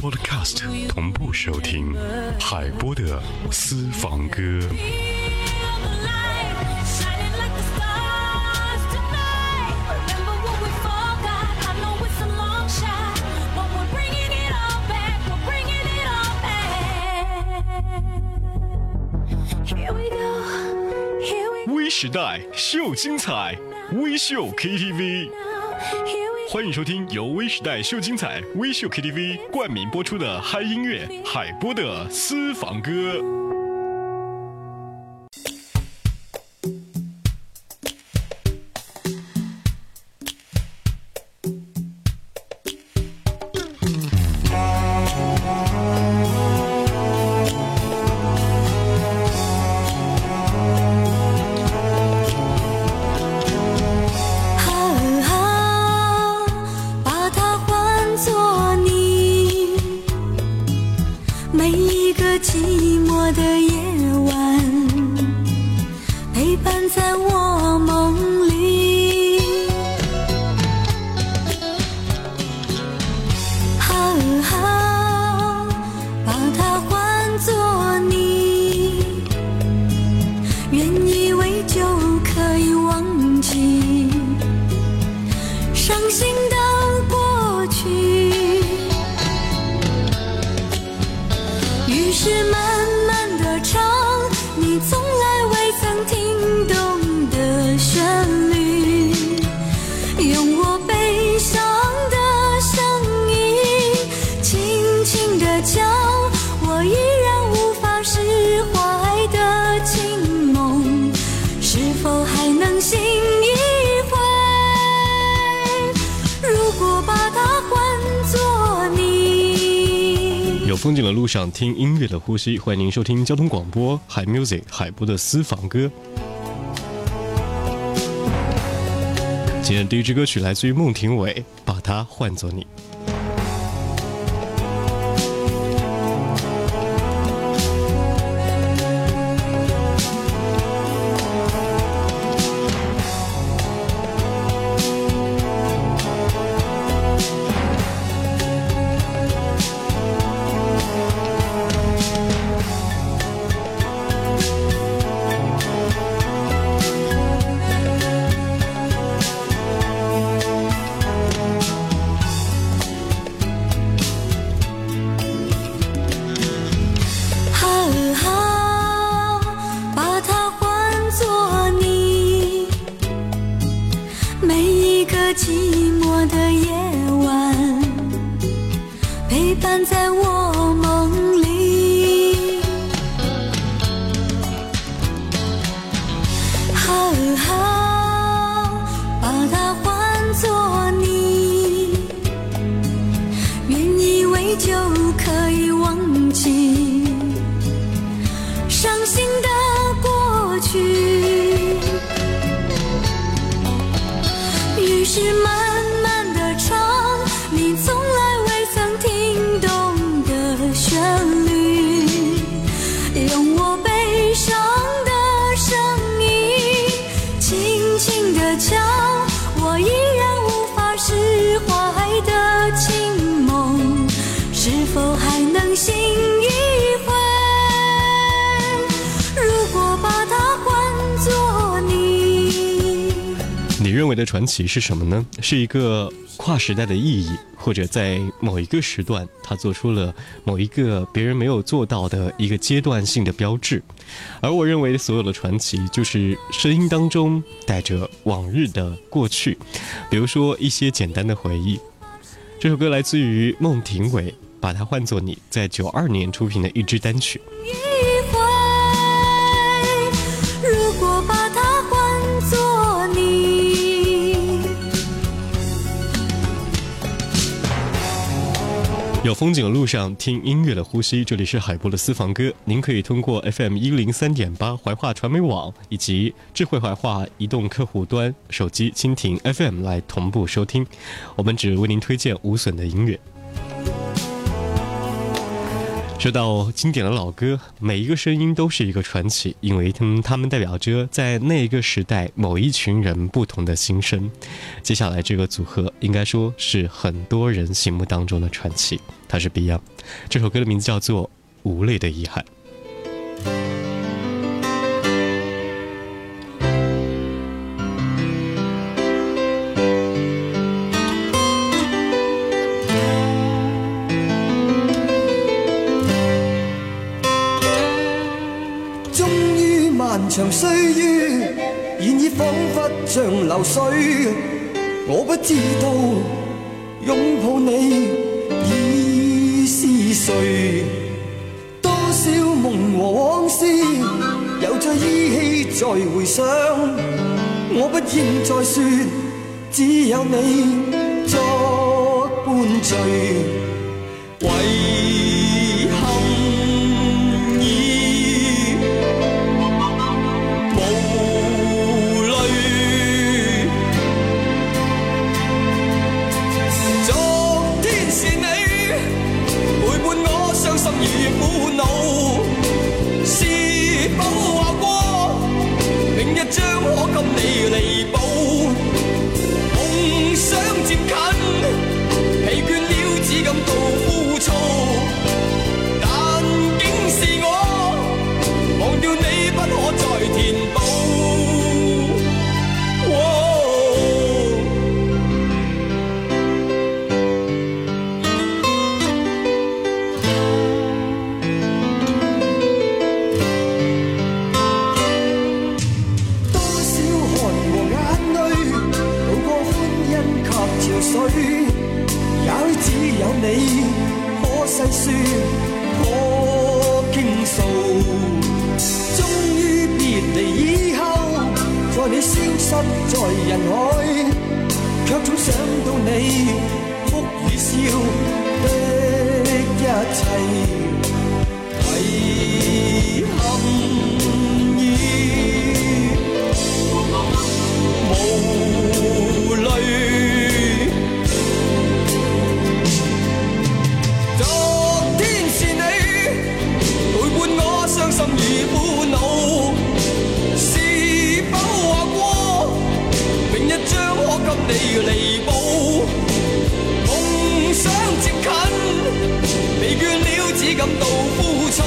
Podcast 同步收听海波的私房歌。微时代秀精彩，微秀 KTV。欢迎收听由微时代秀精彩微秀 KTV 冠名播出的嗨音乐海波的私房歌。每一个寂寞的夜晚，陪伴在我梦里。风景的路上，听音乐的呼吸。欢迎您收听交通广播海 music 海波的私房歌。今天第一支歌曲来自于孟庭苇，把它换作你。的传奇是什么呢？是一个跨时代的意义，或者在某一个时段，他做出了某一个别人没有做到的一个阶段性的标志。而我认为，所有的传奇就是声音当中带着往日的过去，比如说一些简单的回忆。这首歌来自于孟庭苇，把它换作你在九二年出品的一支单曲。有风景的路上，听音乐的呼吸。这里是海波的私房歌，您可以通过 FM 一零三点八怀化传媒网以及智慧怀化移动客户端、手机蜻蜓 FM 来同步收听。我们只为您推荐无损的音乐。说到经典的老歌，每一个声音都是一个传奇，因为他们他们代表着在那一个时代某一群人不同的心声。接下来这个组合应该说是很多人心目当中的传奇，它是 Beyond。这首歌的名字叫做《无泪的遗憾》。长岁月，现已仿佛像流水。我不知道拥抱你已是谁。多少梦和往事，又再依稀再回想。我不应再说，只有你作伴随。可倾诉终于别离以后在你消失在人海却总想到你哭与笑的一切。遗憾。感到枯燥，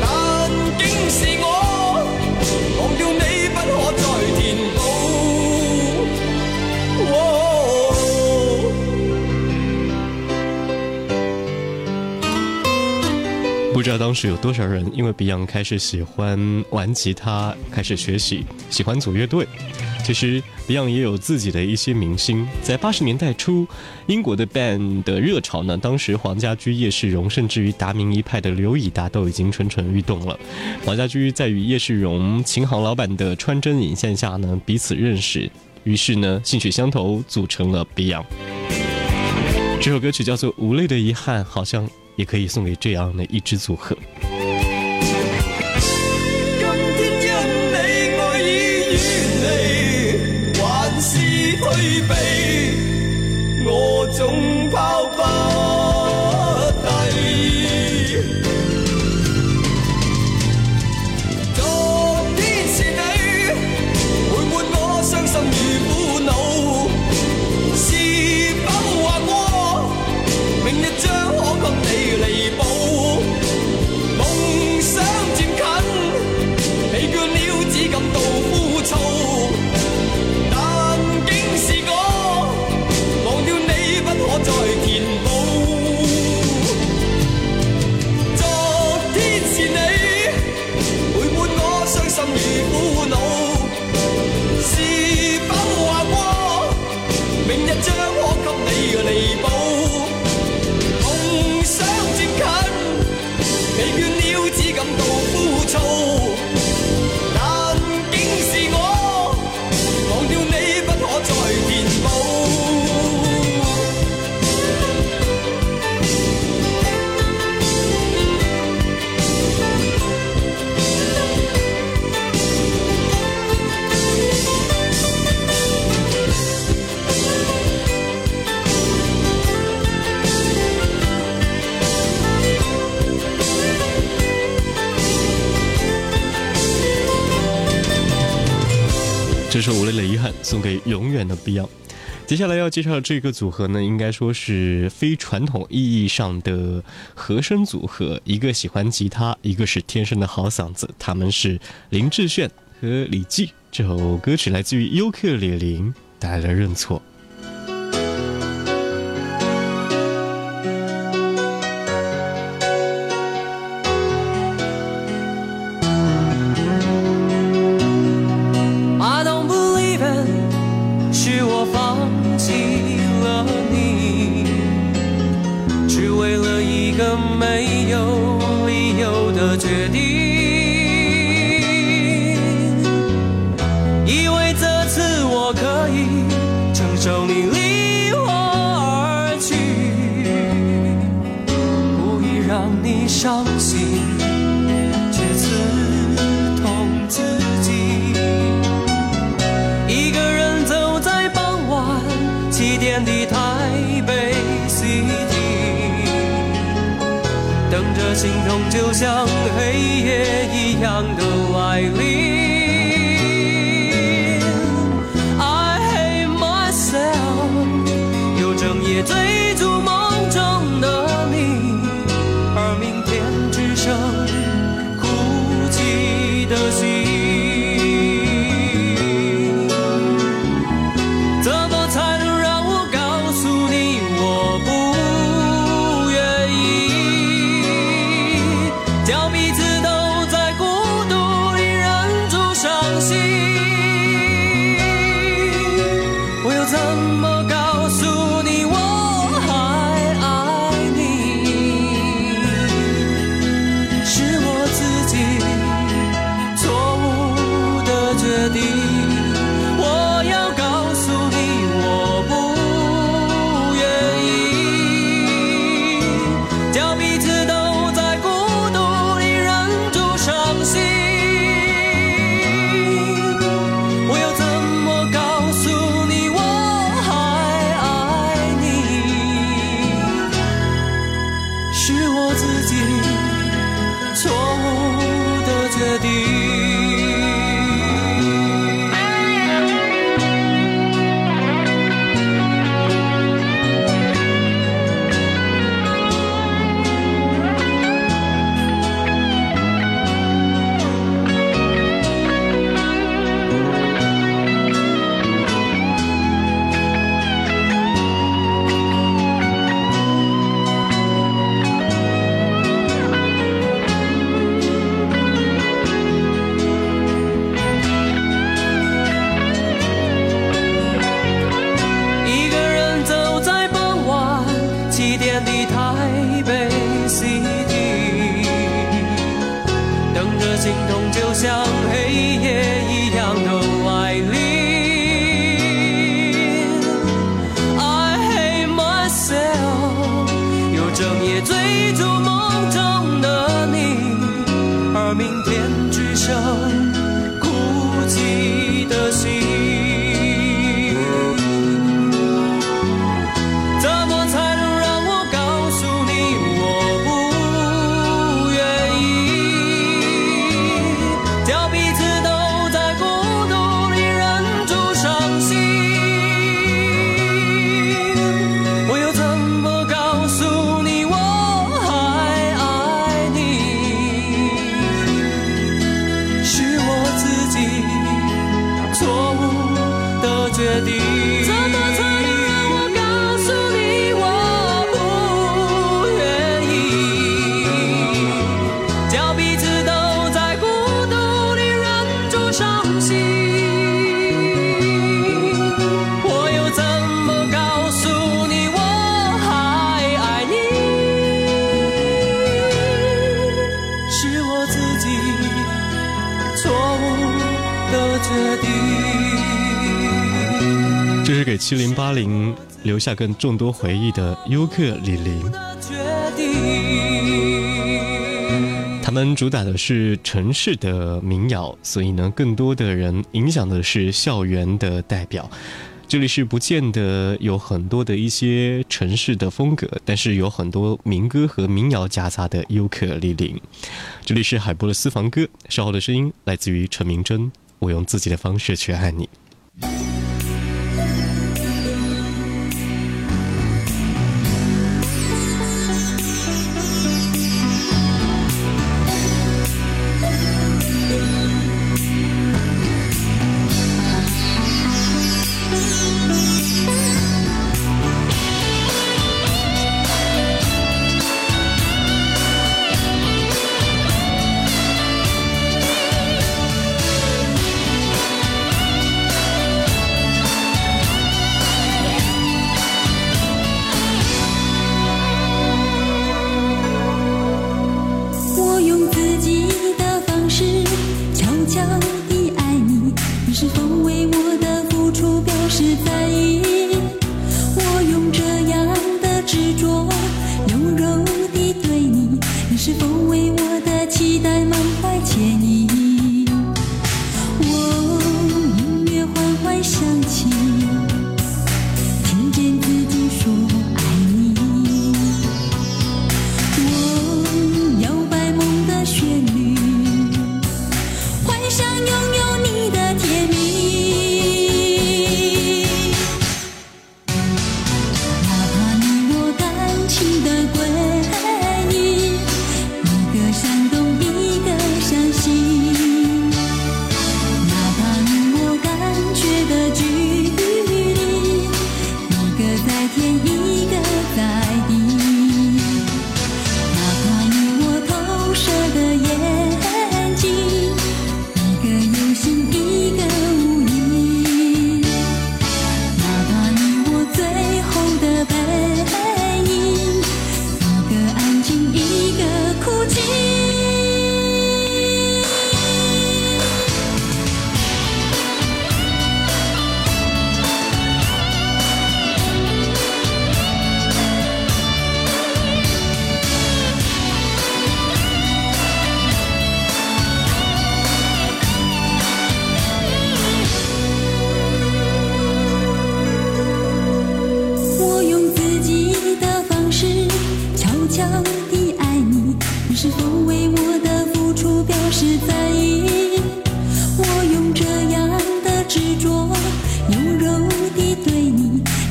但竟是我忘掉你不知道当时有多少人因为 Beyond 开始喜欢玩吉他，开始学习，喜欢组乐队。其实 Beyond 也有自己的一些明星。在八十年代初，英国的 Band 的热潮呢，当时黄家驹、叶世荣，甚至于达明一派的刘以达都已经蠢蠢欲动了。黄家驹在与叶世荣、琴行老板的穿针引线下呢，彼此认识，于是呢，兴趣相投，组成了 Beyond。这首歌曲叫做《无泪的遗憾》，好像。也可以送给这样的一支组合。永远的 Beyond。接下来要介绍的这个组合呢，应该说是非传统意义上的和声组合，一个喜欢吉他，一个是天生的好嗓子，他们是林志炫和李记。这首歌曲来自于尤克里里带来《认错》。心痛就像黑夜一样的来临。这七零八零留下更众多回忆的优客李林。他们主打的是城市的民谣，所以呢，更多的人影响的是校园的代表。这里是不见得有很多的一些城市的风格，但是有很多民歌和民谣夹杂的优客李林。这里是海波的私房歌，稍后的声音来自于陈明真。我用自己的方式去爱你。期待满怀歉意。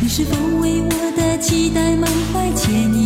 你是否为我的期待满怀歉意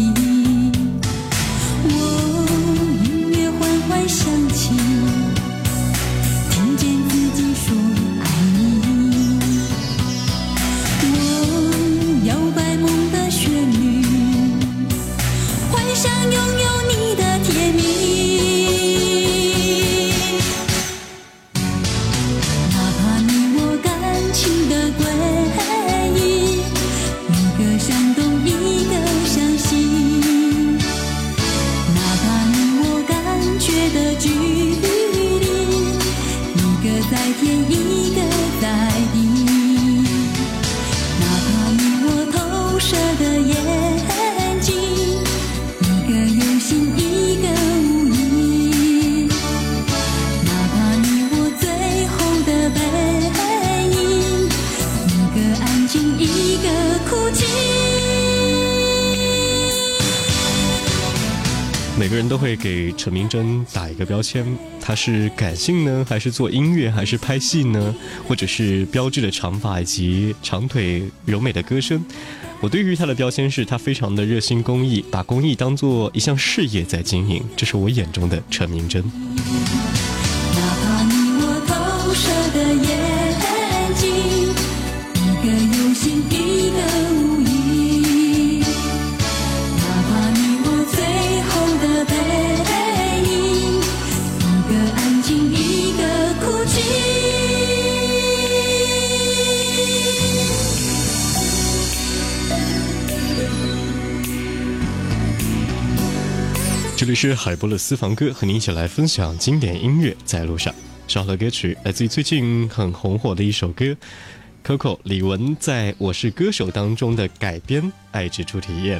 会给陈明真打一个标签，他是感性呢，还是做音乐，还是拍戏呢？或者是标志的长发以及长腿柔美的歌声？我对于他的标签是他非常的热心公益，把公益当做一项事业在经营，这是我眼中的陈明真。这里是海波的私房歌，和您一起来分享经典音乐在路上。上了歌曲来自于最近很红火的一首歌，Coco 李玟在我是歌手当中的改编《爱之初体验》。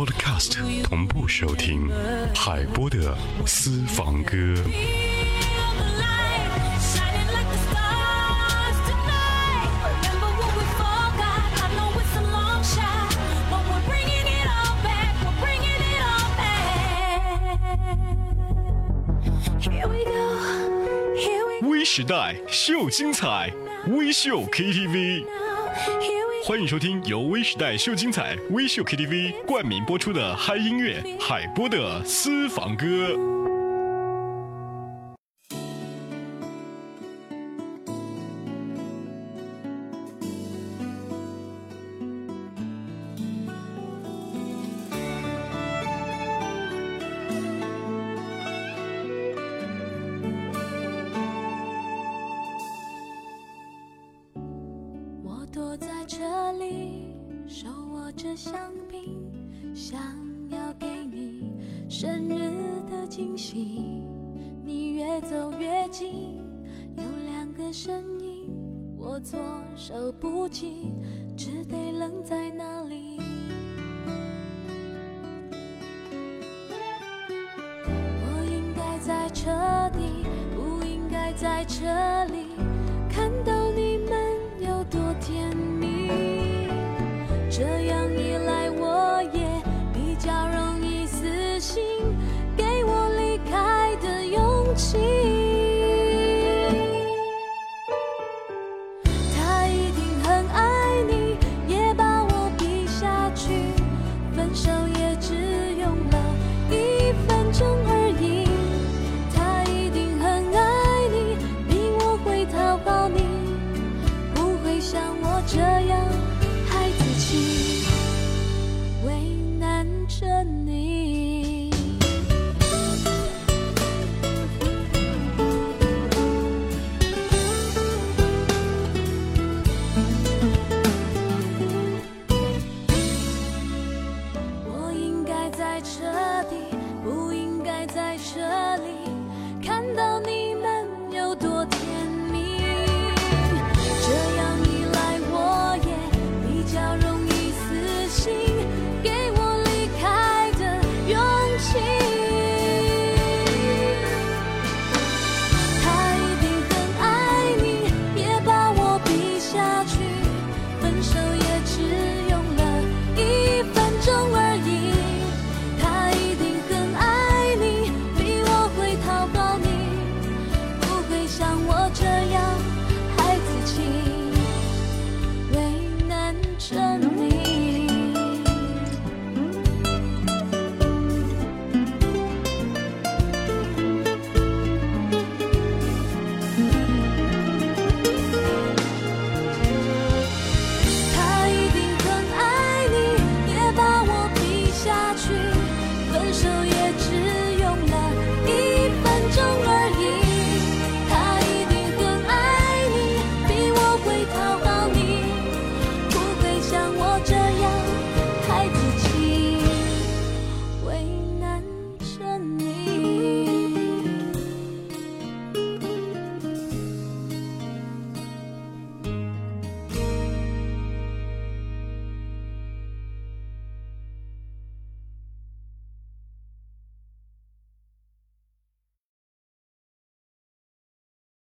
Podcast 同步收听海波的私房歌。微时代秀精彩，微秀 KTV。欢迎收听由微时代秀精彩微秀 KTV 冠名播出的嗨音乐海波的私房歌。这里，手握着香槟，想要给你生日的惊喜。你越走越近，有两个身影，我措手不及，只得愣在那里。我应该在车底，不应该在这里，